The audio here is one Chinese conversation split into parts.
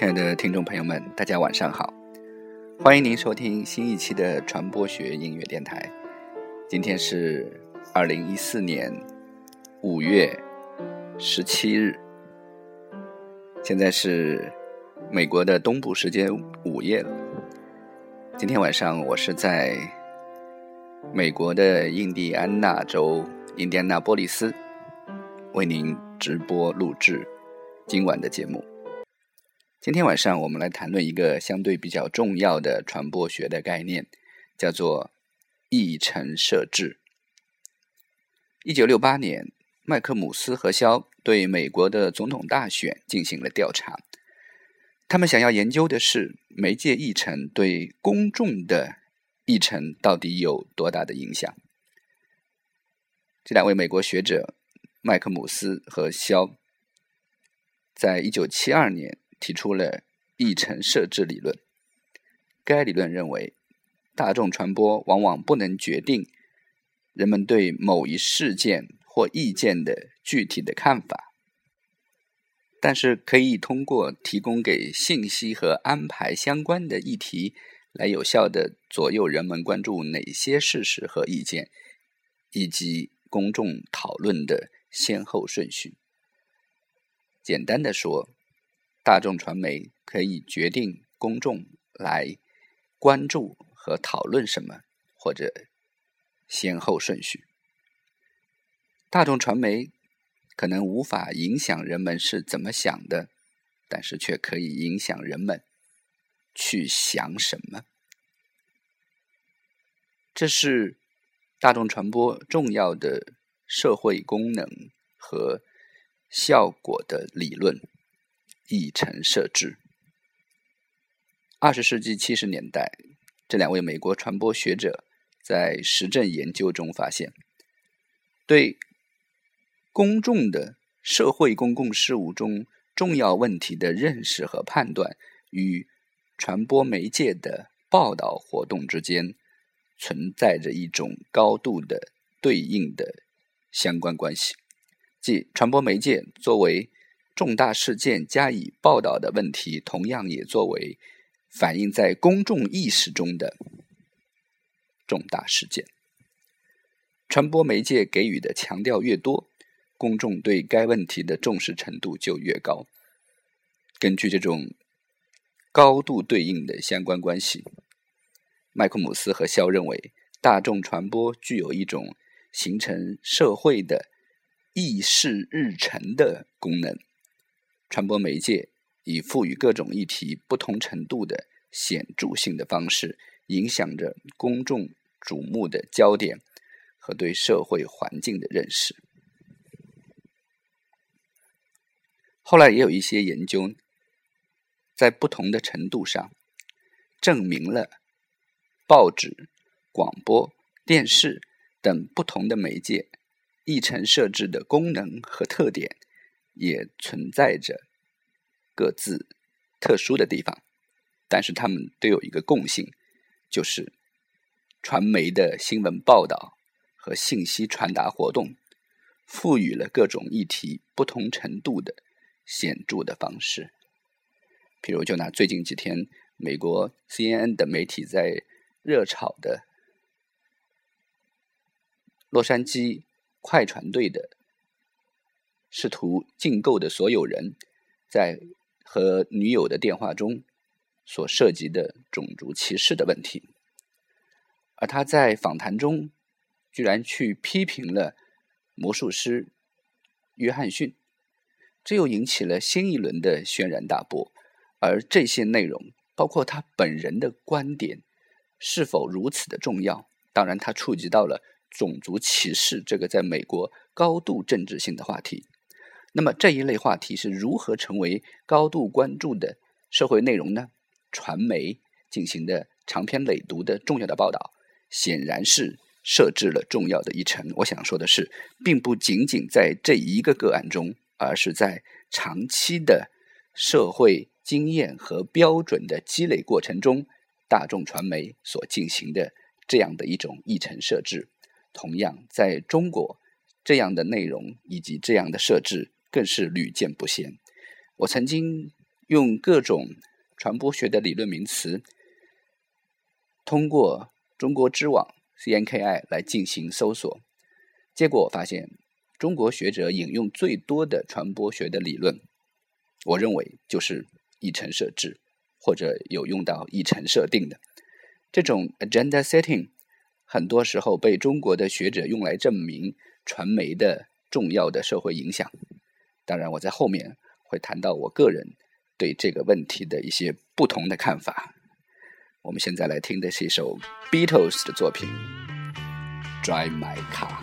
亲爱的听众朋友们，大家晚上好！欢迎您收听新一期的传播学音乐电台。今天是二零一四年五月十七日，现在是美国的东部时间午夜了。今天晚上我是在美国的印第安纳州印第安纳波利斯为您直播录制今晚的节目。今天晚上我们来谈论一个相对比较重要的传播学的概念，叫做议程设置。一九六八年，麦克姆斯和肖对美国的总统大选进行了调查，他们想要研究的是媒介议程对公众的议程到底有多大的影响。这两位美国学者麦克姆斯和肖，在一九七二年。提出了议程设置理论。该理论认为，大众传播往往不能决定人们对某一事件或意见的具体的看法，但是可以通过提供给信息和安排相关的议题，来有效的左右人们关注哪些事实和意见，以及公众讨论的先后顺序。简单的说。大众传媒可以决定公众来关注和讨论什么，或者先后顺序。大众传媒可能无法影响人们是怎么想的，但是却可以影响人们去想什么。这是大众传播重要的社会功能和效果的理论。议程设置。二十世纪七十年代，这两位美国传播学者在实证研究中发现，对公众的社会公共事务中重要问题的认识和判断，与传播媒介的报道活动之间存在着一种高度的对应的相关关系，即传播媒介作为。重大事件加以报道的问题，同样也作为反映在公众意识中的重大事件。传播媒介给予的强调越多，公众对该问题的重视程度就越高。根据这种高度对应的相关关系，麦克姆斯和肖认为，大众传播具有一种形成社会的议事日程的功能。传播媒介以赋予各种议题不同程度的显著性的方式，影响着公众瞩目的焦点和对社会环境的认识。后来也有一些研究，在不同的程度上证明了报纸、广播电视等不同的媒介议程设置的功能和特点。也存在着各自特殊的地方，但是他们都有一个共性，就是传媒的新闻报道和信息传达活动赋予了各种议题不同程度的显著的方式。譬如，就拿最近几天美国 CNN 的媒体在热炒的洛杉矶快船队的。试图竞购的所有人，在和女友的电话中所涉及的种族歧视的问题，而他在访谈中居然去批评了魔术师约翰逊，这又引起了新一轮的轩然大波。而这些内容，包括他本人的观点是否如此的重要？当然，他触及到了种族歧视这个在美国高度政治性的话题。那么这一类话题是如何成为高度关注的社会内容呢？传媒进行的长篇累读的重要的报道，显然是设置了重要的一程。我想说的是，并不仅仅在这一个个案中，而是在长期的社会经验和标准的积累过程中，大众传媒所进行的这样的一种议程设置。同样，在中国，这样的内容以及这样的设置。更是屡见不鲜。我曾经用各种传播学的理论名词，通过中国知网 CNKI 来进行搜索，结果我发现，中国学者引用最多的传播学的理论，我认为就是议程设置，或者有用到议程设定的这种 agenda setting，很多时候被中国的学者用来证明传媒的重要的社会影响。当然，我在后面会谈到我个人对这个问题的一些不同的看法。我们现在来听的是一首 Beatles 的作品《Drive My Car》。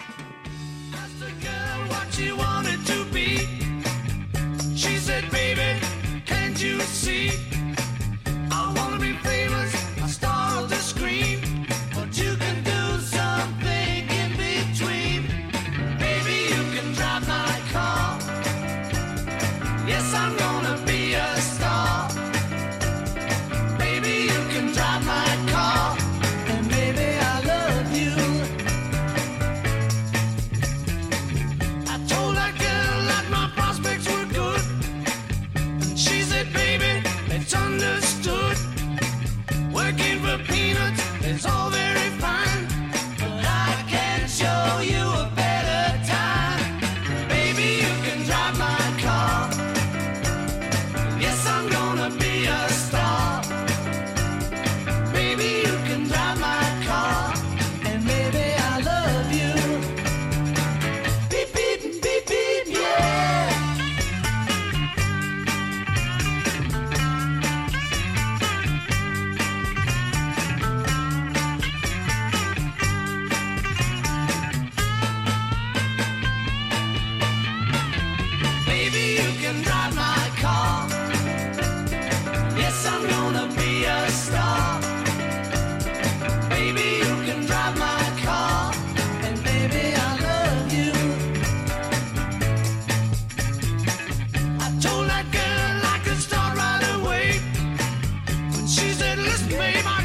just made my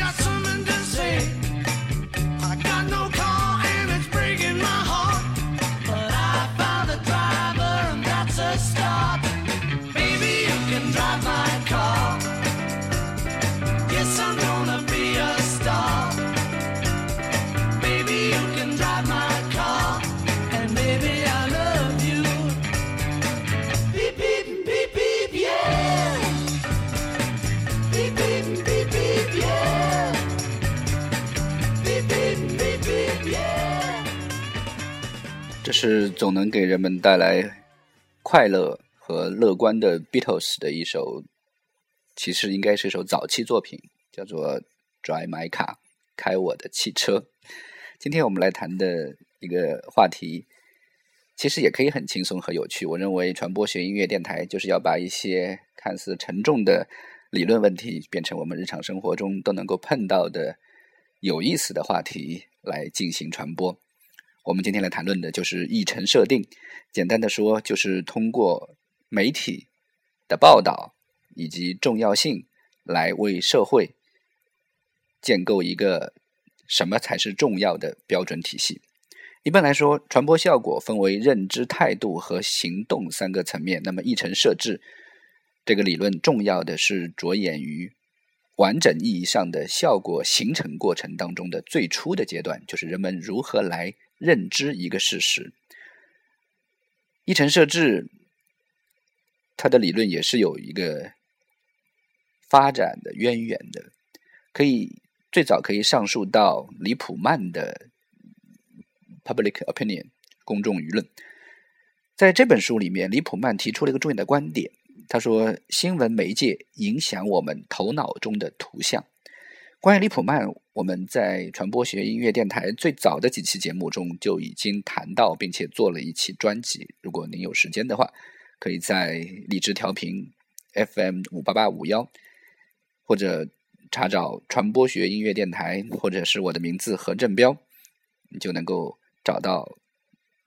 是总能给人们带来快乐和乐观的 Beatles 的一首，其实应该是一首早期作品，叫做《Drive My Car》，开我的汽车。今天我们来谈的一个话题，其实也可以很轻松和有趣。我认为传播学音乐电台就是要把一些看似沉重的理论问题，变成我们日常生活中都能够碰到的有意思的话题来进行传播。我们今天来谈论的就是议程设定。简单的说，就是通过媒体的报道以及重要性，来为社会建构一个什么才是重要的标准体系。一般来说，传播效果分为认知、态度和行动三个层面。那么，议程设置这个理论重要的是着眼于完整意义上的效果形成过程当中的最初的阶段，就是人们如何来。认知一个事实，议程设置，它的理论也是有一个发展的渊源的，可以最早可以上溯到李普曼的《Public Opinion》公众舆论。在这本书里面，李普曼提出了一个重要的观点，他说：“新闻媒介影响我们头脑中的图像。”关于李普曼，我们在传播学音乐电台最早的几期节目中就已经谈到，并且做了一期专辑。如果您有时间的话，可以在荔枝调频 FM 五八八五幺，或者查找传播学音乐电台，或者是我的名字何振彪，你就能够找到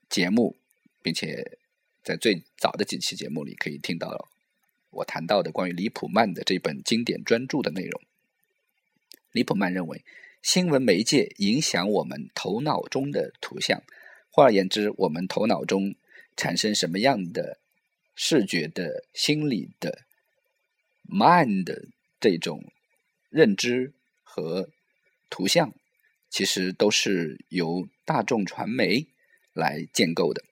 节目，并且在最早的几期节目里可以听到我谈到的关于李普曼的这本经典专著的内容。李普曼认为，新闻媒介影响我们头脑中的图像。换而言之，我们头脑中产生什么样的视觉的、心理的 mind 这种认知和图像，其实都是由大众传媒来建构的。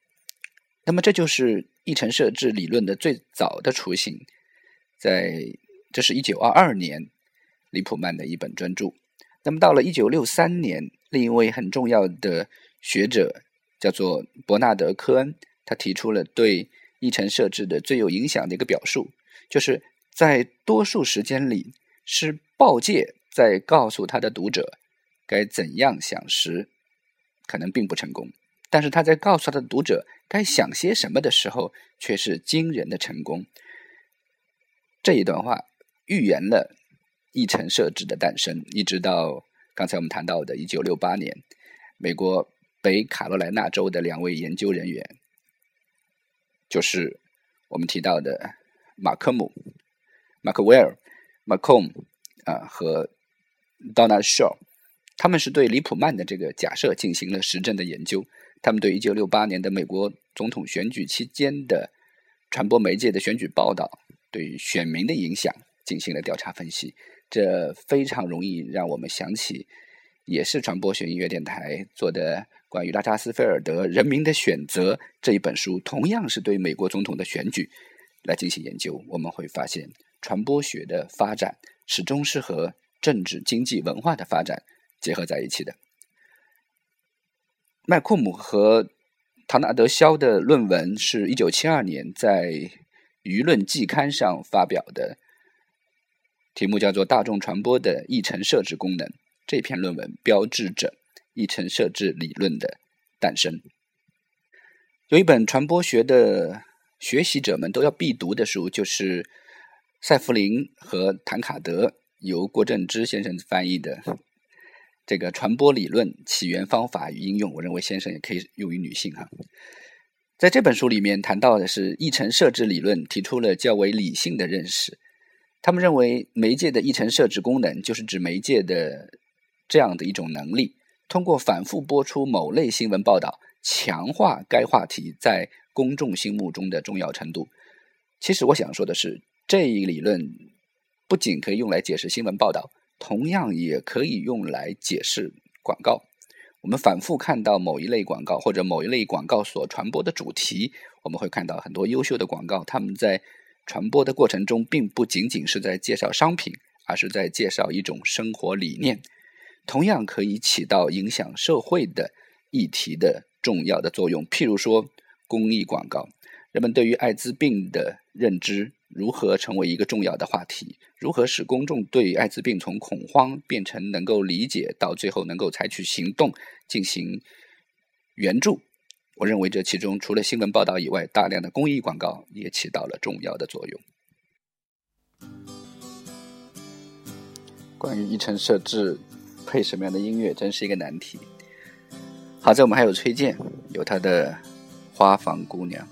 那么，这就是议程设置理论的最早的雏形。在这是一九二二年，李普曼的一本专著。那么，到了一九六三年，另一位很重要的学者叫做伯纳德·科恩，他提出了对议程设置的最有影响的一个表述，就是在多数时间里，是报界在告诉他的读者该怎样想时，可能并不成功；但是他在告诉他的读者该想些什么的时候，却是惊人的成功。这一段话预言了。议程设置的诞生，一直到刚才我们谈到的1968年，美国北卡罗来纳州的两位研究人员，就是我们提到的马克姆、马克威尔、马孔啊和 Donna Shaw 他们是对李普曼的这个假设进行了实证的研究。他们对1968年的美国总统选举期间的传播媒介的选举报道对选民的影响进行了调查分析。这非常容易让我们想起，也是传播学音乐电台做的关于拉扎斯菲尔德《人民的选择》这一本书，同样是对美国总统的选举来进行研究。我们会发现，传播学的发展始终是和政治、经济、文化的发展结合在一起的。麦库姆和唐纳德·肖的论文是一九七二年在《舆论季刊》上发表的。题目叫做“大众传播的议程设置功能”。这篇论文标志着议程设置理论的诞生。有一本传播学的学习者们都要必读的书，就是塞弗林和谭卡德由郭正之先生翻译的这个《传播理论起源方法与应用》。我认为先生也可以用于女性哈。在这本书里面谈到的是议程设置理论，提出了较为理性的认识。他们认为，媒介的议程设置功能就是指媒介的这样的一种能力，通过反复播出某类新闻报道，强化该话题在公众心目中的重要程度。其实，我想说的是，这一理论不仅可以用来解释新闻报道，同样也可以用来解释广告。我们反复看到某一类广告或者某一类广告所传播的主题，我们会看到很多优秀的广告，他们在。传播的过程中，并不仅仅是在介绍商品，而是在介绍一种生活理念，同样可以起到影响社会的议题的重要的作用。譬如说，公益广告，人们对于艾滋病的认知如何成为一个重要的话题？如何使公众对艾滋病从恐慌变成能够理解，到最后能够采取行动进行援助？我认为这其中除了新闻报道以外，大量的公益广告也起到了重要的作用。关于一层设置配什么样的音乐，真是一个难题。好在我们还有崔健，有他的《花房姑娘》。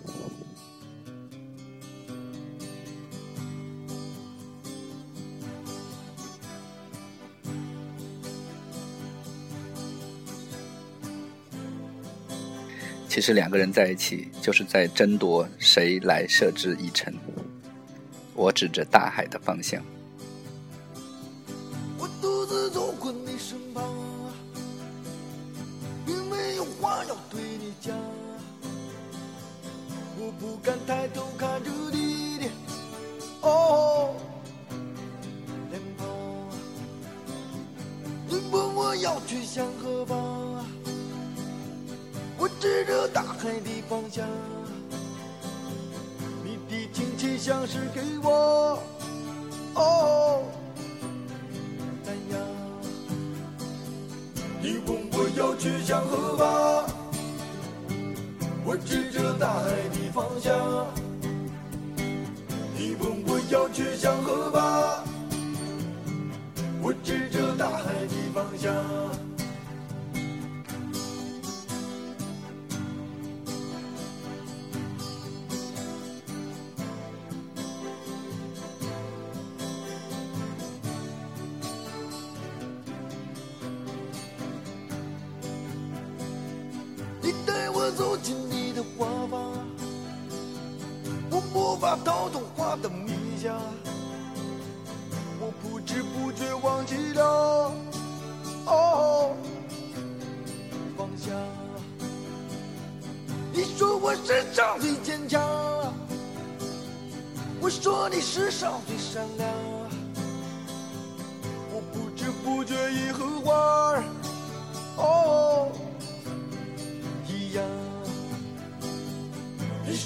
其实两个人在一起，就是在争夺谁来设置议程。我指着大海的方向。我独自走过你身旁，并没有话要对你讲。我不敢抬头看着你的哦脸庞，你问我要去向何方？我指着大海的方向，你的亲切像是给我哦赞扬。你问我要去向何方？我指着大海的方向。你问我要去向何方？我指着大海的方向。走进你的花房，我无法逃脱花的迷夹，我不。知不觉忘记了哦放下。你说我世上最坚强，我说你世上最善良，我不知不觉已和花儿哦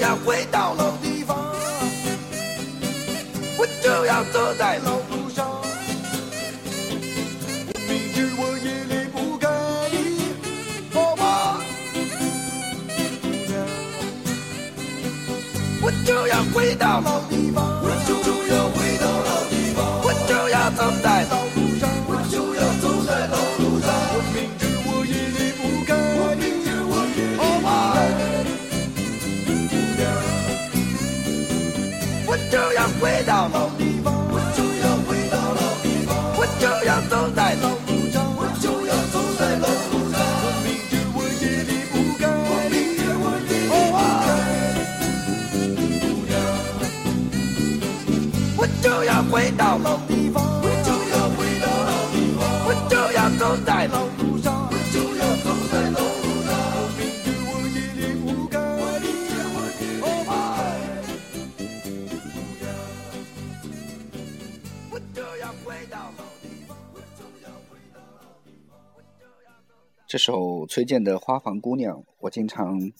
要回到老地方，我就要走在老路上。明知我也离不开你，好吗？姑娘，我就要回到老地方，我就要回到老地方，我就要走在老路上，我就要走在老路上。我明知就要回到老地方，我就要回到老地方，我就要走在老路上，我就要走在老路上。我明知我也离不开，我明知我也离不开，姑娘。我就要回到老这首崔健的《花房姑娘》，我经常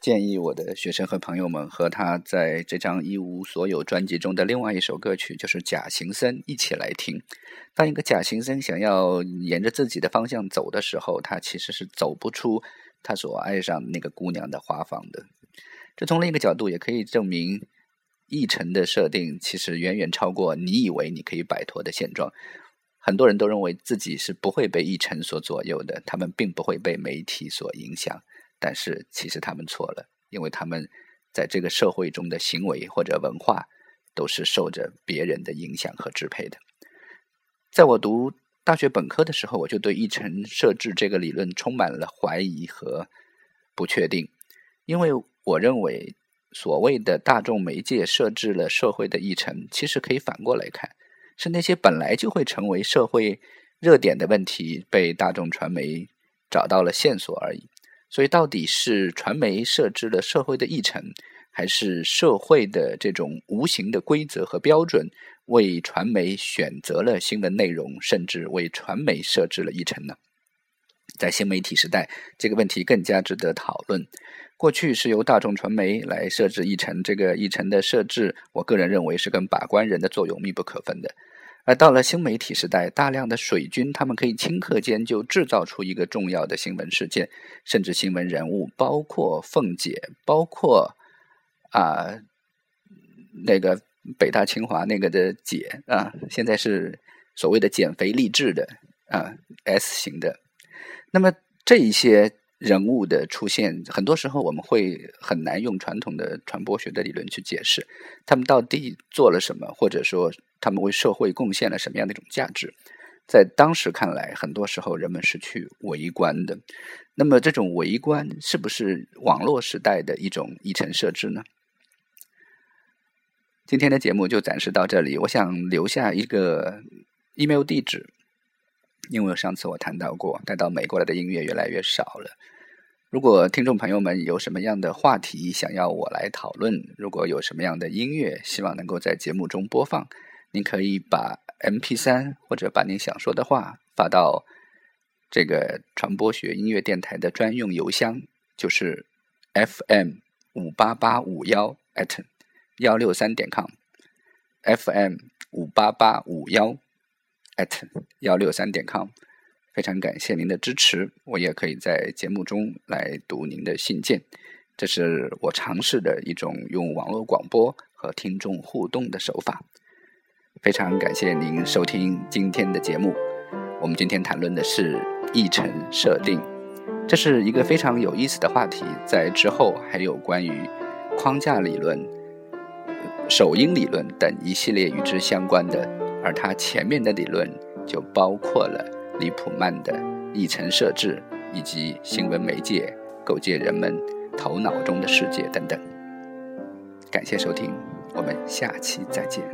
建议我的学生和朋友们和他在这张《一无所有》专辑中的另外一首歌曲，就是《假行僧》一起来听。当一个假行僧想要沿着自己的方向走的时候，他其实是走不出他所爱上那个姑娘的花房的。这从另一个角度也可以证明，议程的设定其实远远超过你以为你可以摆脱的现状。很多人都认为自己是不会被议程所左右的，他们并不会被媒体所影响。但是其实他们错了，因为他们在这个社会中的行为或者文化都是受着别人的影响和支配的。在我读大学本科的时候，我就对议程设置这个理论充满了怀疑和不确定，因为我认为所谓的大众媒介设置了社会的议程，其实可以反过来看，是那些本来就会成为社会热点的问题被大众传媒找到了线索而已。所以，到底是传媒设置了社会的议程，还是社会的这种无形的规则和标准为传媒选择了新的内容，甚至为传媒设置了议程呢？在新媒体时代，这个问题更加值得讨论。过去是由大众传媒来设置议程，这个议程的设置，我个人认为是跟把关人的作用密不可分的。而到了新媒体时代，大量的水军，他们可以顷刻间就制造出一个重要的新闻事件，甚至新闻人物，包括凤姐，包括啊、那个北大清华那个的姐啊，现在是所谓的减肥励志的啊 S 型的。那么这一些人物的出现，很多时候我们会很难用传统的传播学的理论去解释他们到底做了什么，或者说他们为社会贡献了什么样的一种价值。在当时看来，很多时候人们是去围观的。那么，这种围观是不是网络时代的一种议程设置呢？今天的节目就暂时到这里。我想留下一个 email 地址，因为上次我谈到过，带到美国来的音乐越来越少了。如果听众朋友们有什么样的话题想要我来讨论，如果有什么样的音乐希望能够在节目中播放，您可以把 MP3 或者把您想说的话发到这个传播学音乐电台的专用邮箱，就是 FM 五八八五幺 at 幺六三点 com，FM 五八八五幺 at 幺六三点 com。非常感谢您的支持，我也可以在节目中来读您的信件，这是我尝试的一种用网络广播和听众互动的手法。非常感谢您收听今天的节目，我们今天谈论的是议程设定，这是一个非常有意思的话题，在之后还有关于框架理论、首音理论等一系列与之相关的，而他前面的理论就包括了。李普曼的议程设置，以及新闻媒介构建人们头脑中的世界等等。感谢收听，我们下期再见。